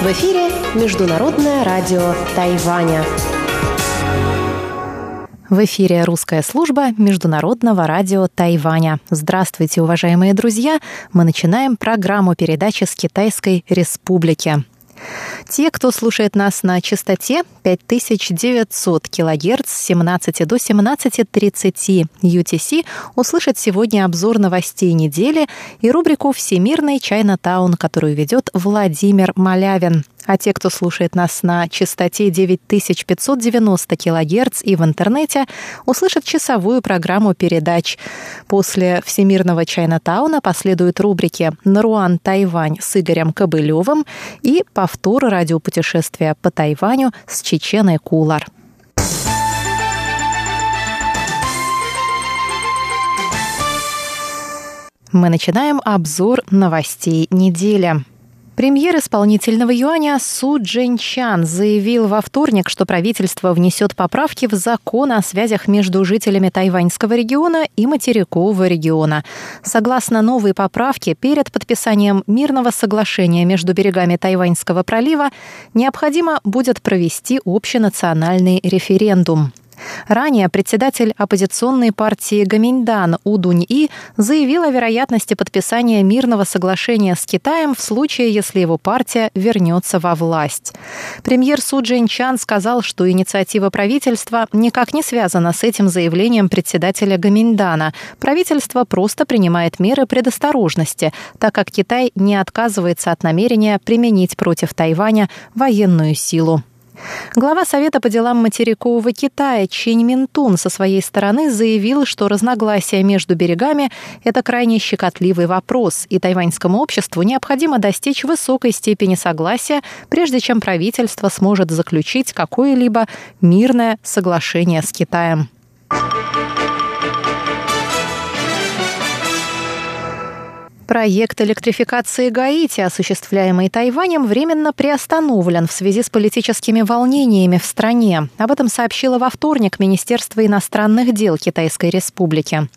В эфире Международное радио Тайваня. В эфире русская служба Международного радио Тайваня. Здравствуйте, уважаемые друзья! Мы начинаем программу передачи с Китайской Республики. Те, кто слушает нас на частоте 5900 кГц с 17 до 17.30 UTC, услышат сегодня обзор новостей недели и рубрику «Всемирный Чайна-таун», которую ведет Владимир Малявин. А те, кто слушает нас на частоте 9590 кГц и в интернете, услышат часовую программу передач. После Всемирного Чайна-тауна последуют рубрики «Наруан Тайвань» с Игорем Кобылевым и повтор радиопутешествия по Тайваню с Чеченой Кулар. Мы начинаем обзор новостей недели. Премьер исполнительного юаня Су Джинчан заявил во вторник, что правительство внесет поправки в закон о связях между жителями тайваньского региона и материкового региона. Согласно новой поправке, перед подписанием мирного соглашения между берегами Тайваньского пролива необходимо будет провести общенациональный референдум. Ранее председатель оппозиционной партии Гаминьдан Удунь-И заявил о вероятности подписания мирного соглашения с Китаем в случае, если его партия вернется во власть. Премьер Су Чан сказал, что инициатива правительства никак не связана с этим заявлением председателя Гаминьдана. Правительство просто принимает меры предосторожности, так как Китай не отказывается от намерения применить против Тайваня военную силу. Глава Совета по делам материкового Китая Чинь Минтун со своей стороны заявил, что разногласия между берегами – это крайне щекотливый вопрос, и тайваньскому обществу необходимо достичь высокой степени согласия, прежде чем правительство сможет заключить какое-либо мирное соглашение с Китаем. Проект электрификации Гаити, осуществляемый Тайванем, временно приостановлен в связи с политическими волнениями в стране. Об этом сообщило во вторник Министерство иностранных дел Китайской Республики.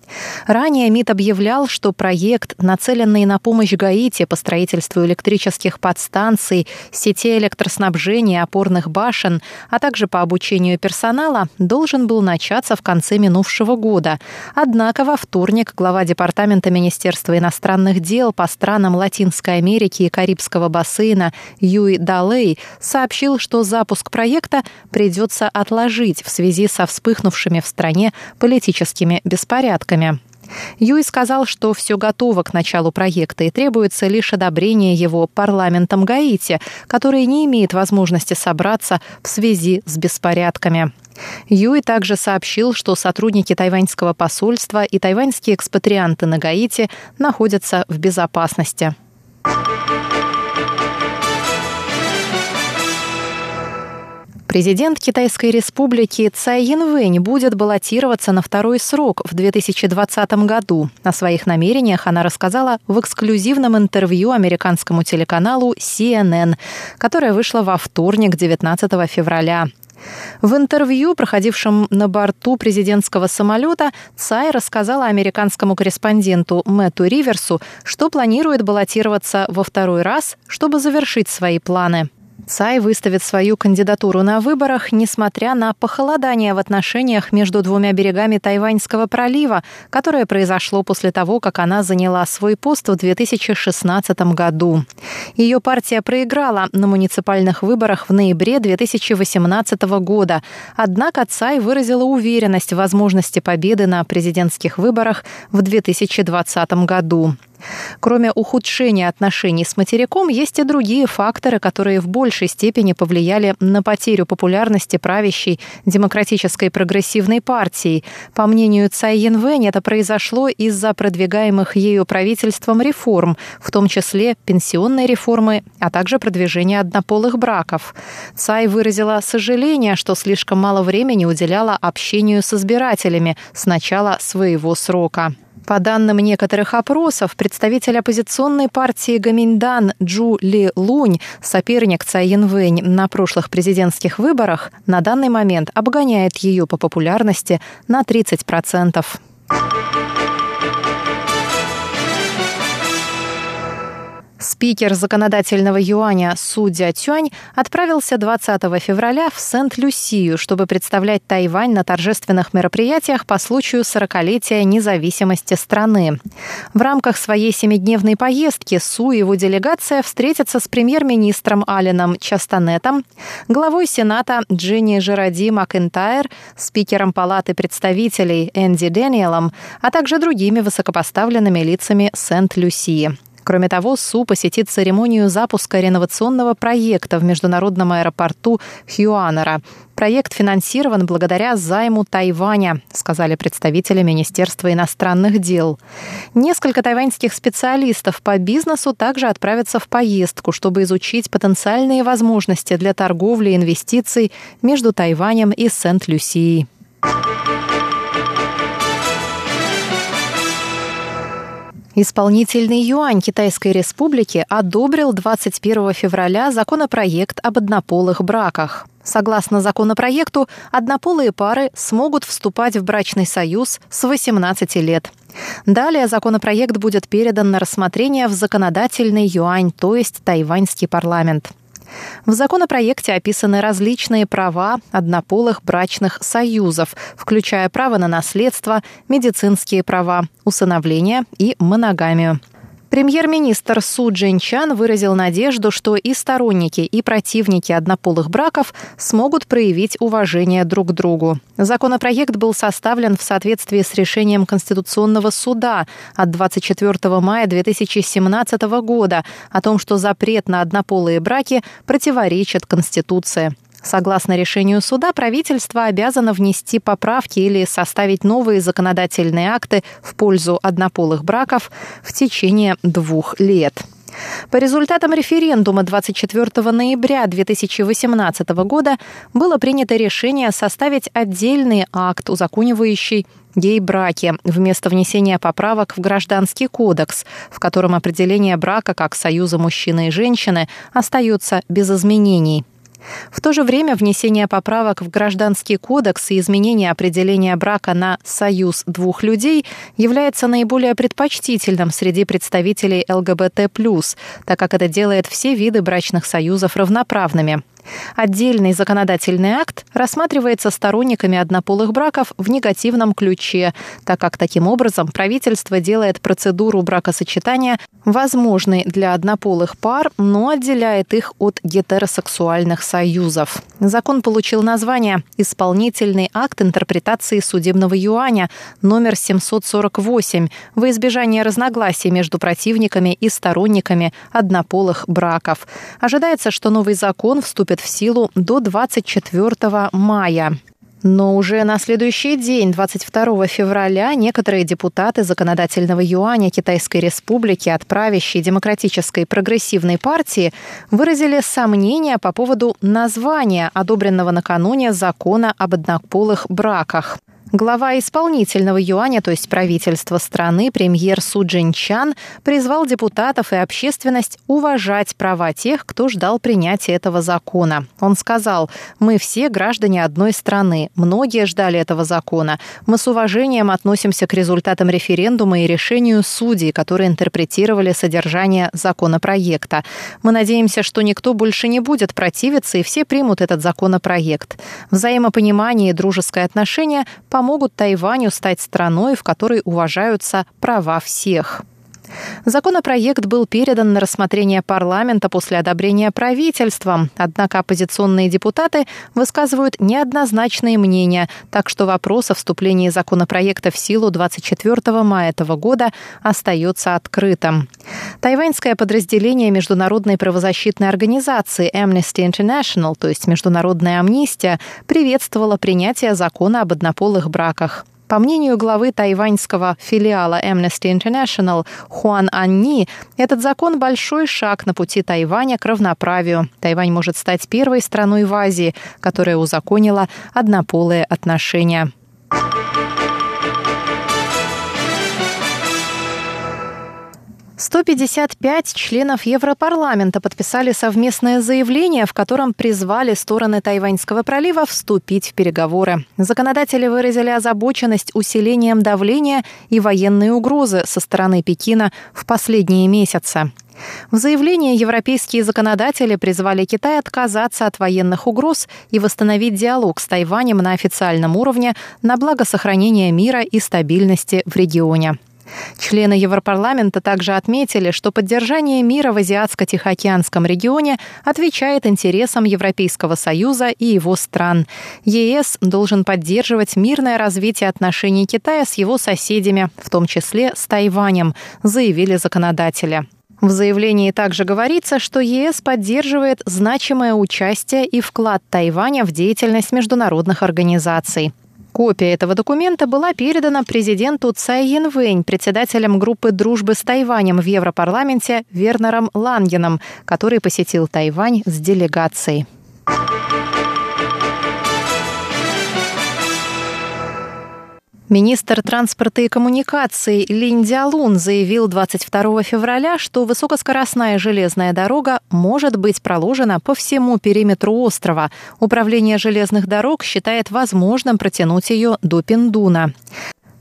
Ранее МИД объявлял, что проект, нацеленный на помощь Гаити по строительству электрических подстанций, сетей электроснабжения, опорных башен, а также по обучению персонала, должен был начаться в конце минувшего года. Однако во вторник глава Департамента Министерства иностранных дел по странам Латинской Америки и Карибского бассейна Юй Далей сообщил, что запуск проекта придется отложить в связи со вспыхнувшими в стране политическими беспорядками. Юй сказал, что все готово к началу проекта и требуется лишь одобрение его парламентом Гаити, который не имеет возможности собраться в связи с беспорядками. Юй также сообщил, что сотрудники тайваньского посольства и тайваньские экспатрианты на Гаити находятся в безопасности. Президент Китайской республики Цай Янвэнь будет баллотироваться на второй срок в 2020 году. О своих намерениях она рассказала в эксклюзивном интервью американскому телеканалу CNN, которое вышло во вторник, 19 февраля. В интервью, проходившем на борту президентского самолета, Цай рассказала американскому корреспонденту Мэтту Риверсу, что планирует баллотироваться во второй раз, чтобы завершить свои планы. Цай выставит свою кандидатуру на выборах, несмотря на похолодание в отношениях между двумя берегами Тайваньского пролива, которое произошло после того, как она заняла свой пост в 2016 году. Ее партия проиграла на муниципальных выборах в ноябре 2018 года. Однако Цай выразила уверенность в возможности победы на президентских выборах в 2020 году. Кроме ухудшения отношений с материком, есть и другие факторы, которые в большей степени повлияли на потерю популярности правящей демократической прогрессивной партии. По мнению Цай Янвэнь, это произошло из-за продвигаемых ею правительством реформ, в том числе пенсионной реформы, а также продвижения однополых браков. Цай выразила сожаление, что слишком мало времени уделяла общению с избирателями с начала своего срока. По данным некоторых опросов, представитель оппозиционной партии Гаминьдан Джу Ли Лунь, соперник Цай Янвэнь на прошлых президентских выборах, на данный момент обгоняет ее по популярности на 30%. Спикер законодательного юаня Судья Тюань отправился 20 февраля в Сент-Люсию, чтобы представлять Тайвань на торжественных мероприятиях по случаю 40-летия независимости страны. В рамках своей семидневной поездки Су и его делегация встретятся с премьер-министром Алленом Частанетом, главой Сената Джинни Жеради Макентайр, спикером Палаты представителей Энди Дэниелом, а также другими высокопоставленными лицами Сент-Люсии. Кроме того, СУ посетит церемонию запуска реновационного проекта в международном аэропорту Хьюанера. Проект финансирован благодаря займу Тайваня, сказали представители Министерства иностранных дел. Несколько тайваньских специалистов по бизнесу также отправятся в поездку, чтобы изучить потенциальные возможности для торговли и инвестиций между Тайванем и Сент-Люсией. Исполнительный юань Китайской Республики одобрил 21 февраля законопроект об однополых браках. Согласно законопроекту, однополые пары смогут вступать в брачный союз с 18 лет. Далее законопроект будет передан на рассмотрение в законодательный юань, то есть тайваньский парламент. В законопроекте описаны различные права однополых брачных союзов, включая право на наследство, медицинские права, усыновление и моногамию. Премьер-министр Су Джинчан выразил надежду, что и сторонники, и противники однополых браков смогут проявить уважение друг к другу. Законопроект был составлен в соответствии с решением Конституционного суда от 24 мая 2017 года о том, что запрет на однополые браки противоречит Конституции. Согласно решению суда, правительство обязано внести поправки или составить новые законодательные акты в пользу однополых браков в течение двух лет. По результатам референдума 24 ноября 2018 года было принято решение составить отдельный акт, узаконивающий гей-браки, вместо внесения поправок в Гражданский кодекс, в котором определение брака как союза мужчины и женщины остается без изменений. В то же время внесение поправок в Гражданский кодекс и изменение определения брака на «союз двух людей» является наиболее предпочтительным среди представителей ЛГБТ+, так как это делает все виды брачных союзов равноправными. Отдельный законодательный акт рассматривается сторонниками однополых браков в негативном ключе, так как таким образом правительство делает процедуру бракосочетания возможной для однополых пар, но отделяет их от гетеросексуальных союзов. Закон получил название «Исполнительный акт интерпретации судебного юаня» номер 748 во избежание разногласий между противниками и сторонниками однополых браков. Ожидается, что новый закон вступит вступит в силу до 24 мая. Но уже на следующий день, 22 февраля, некоторые депутаты законодательного юаня Китайской Республики от правящей демократической прогрессивной партии выразили сомнения по поводу названия, одобренного накануне закона об однополых браках. Глава исполнительного юаня, то есть правительства страны, премьер Су Джинчан, призвал депутатов и общественность уважать права тех, кто ждал принятия этого закона. Он сказал, мы все граждане одной страны, многие ждали этого закона. Мы с уважением относимся к результатам референдума и решению судей, которые интерпретировали содержание законопроекта. Мы надеемся, что никто больше не будет противиться и все примут этот законопроект. Взаимопонимание и дружеское отношение – помогут Тайваню стать страной, в которой уважаются права всех. Законопроект был передан на рассмотрение парламента после одобрения правительством, однако оппозиционные депутаты высказывают неоднозначные мнения, так что вопрос о вступлении законопроекта в силу 24 мая этого года остается открытым. Тайваньское подразделение Международной правозащитной организации Amnesty International, то есть Международная амнистия, приветствовало принятие закона об однополых браках. По мнению главы тайваньского филиала Amnesty International Хуан Анни, этот закон – большой шаг на пути Тайваня к равноправию. Тайвань может стать первой страной в Азии, которая узаконила однополые отношения. 155 членов Европарламента подписали совместное заявление, в котором призвали стороны Тайваньского пролива вступить в переговоры. Законодатели выразили озабоченность усилением давления и военной угрозы со стороны Пекина в последние месяцы. В заявлении европейские законодатели призвали Китай отказаться от военных угроз и восстановить диалог с Тайванем на официальном уровне на благо сохранения мира и стабильности в регионе. Члены Европарламента также отметили, что поддержание мира в Азиатско-Тихоокеанском регионе отвечает интересам Европейского Союза и его стран. ЕС должен поддерживать мирное развитие отношений Китая с его соседями, в том числе с Тайванем, заявили законодатели. В заявлении также говорится, что ЕС поддерживает значимое участие и вклад Тайваня в деятельность международных организаций. Копия этого документа была передана президенту Цай Янвэнь, председателем группы дружбы с Тайванем в Европарламенте Вернером Лангеном, который посетил Тайвань с делегацией. Министр транспорта и коммуникаций Линь Дялун заявил 22 февраля, что высокоскоростная железная дорога может быть проложена по всему периметру острова. Управление железных дорог считает возможным протянуть ее до Пиндуна.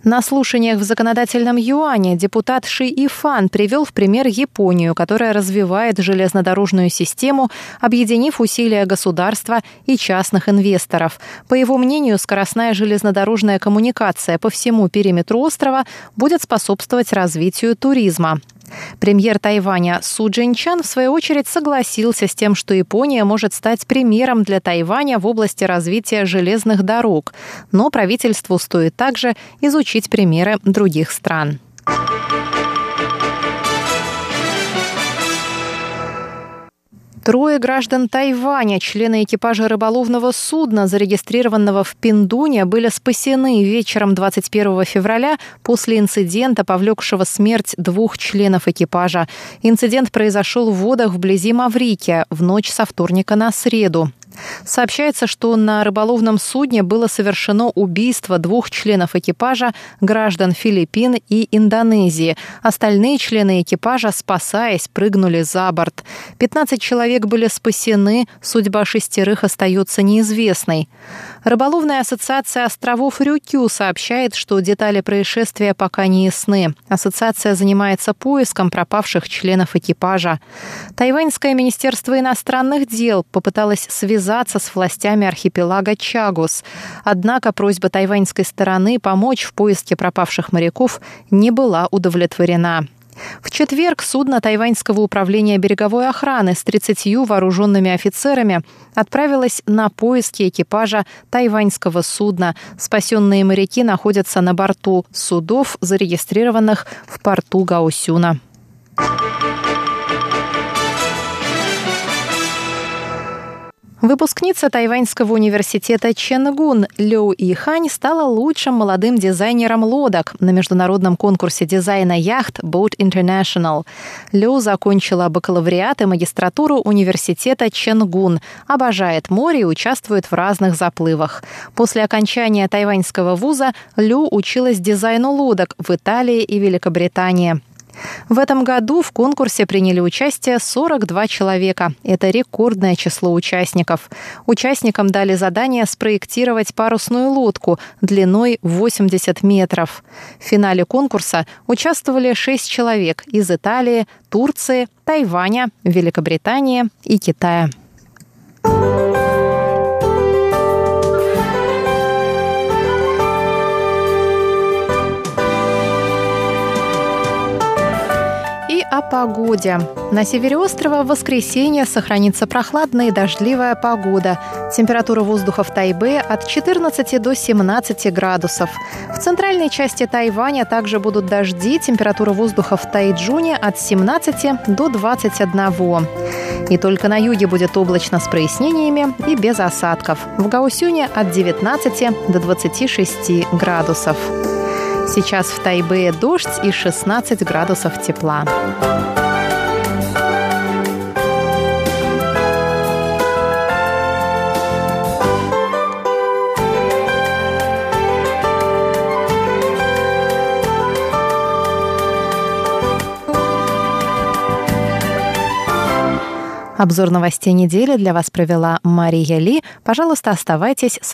На слушаниях в законодательном юане депутат Ши Ифан привел в пример Японию, которая развивает железнодорожную систему, объединив усилия государства и частных инвесторов. По его мнению, скоростная железнодорожная коммуникация по всему периметру острова будет способствовать развитию туризма. Премьер Тайваня Су Джинчан в свою очередь согласился с тем, что Япония может стать примером для Тайваня в области развития железных дорог, но правительству стоит также изучить примеры других стран. Трое граждан Тайваня, члены экипажа рыболовного судна, зарегистрированного в Пиндуне, были спасены вечером 21 февраля после инцидента, повлекшего смерть двух членов экипажа. Инцидент произошел в водах вблизи Маврикия в ночь со вторника на среду. Сообщается, что на рыболовном судне было совершено убийство двух членов экипажа, граждан Филиппин и Индонезии. Остальные члены экипажа, спасаясь, прыгнули за борт. 15 человек были спасены, судьба шестерых остается неизвестной. Рыболовная ассоциация островов Рюкю сообщает, что детали происшествия пока не ясны. Ассоциация занимается поиском пропавших членов экипажа. Тайваньское министерство иностранных дел попыталось связаться с властями архипелага Чагус. Однако просьба тайваньской стороны помочь в поиске пропавших моряков не была удовлетворена. В четверг судно Тайваньского управления береговой охраны с 30 вооруженными офицерами отправилось на поиски экипажа тайваньского судна. Спасенные моряки находятся на борту судов, зарегистрированных в порту Гаусюна. Выпускница Тайваньского университета Ченгун Лю Ихань стала лучшим молодым дизайнером лодок на международном конкурсе дизайна яхт Boat International. Лю закончила бакалавриат и магистратуру университета Ченгун, обожает море и участвует в разных заплывах. После окончания тайваньского вуза Лю училась дизайну лодок в Италии и Великобритании. В этом году в конкурсе приняли участие 42 человека. Это рекордное число участников. Участникам дали задание спроектировать парусную лодку длиной 80 метров. В финале конкурса участвовали 6 человек из Италии, Турции, Тайваня, Великобритании и Китая. О погоде. На севере острова в воскресенье сохранится прохладная и дождливая погода. Температура воздуха в Тайбе от 14 до 17 градусов. В центральной части Тайваня также будут дожди. Температура воздуха в Тайджуне от 17 до 21. И только на юге будет облачно с прояснениями и без осадков. В Гаусюне от 19 до 26 градусов. Сейчас в Тайбе дождь и 16 градусов тепла. Обзор новостей недели для вас провела Мария Ли. Пожалуйста, оставайтесь с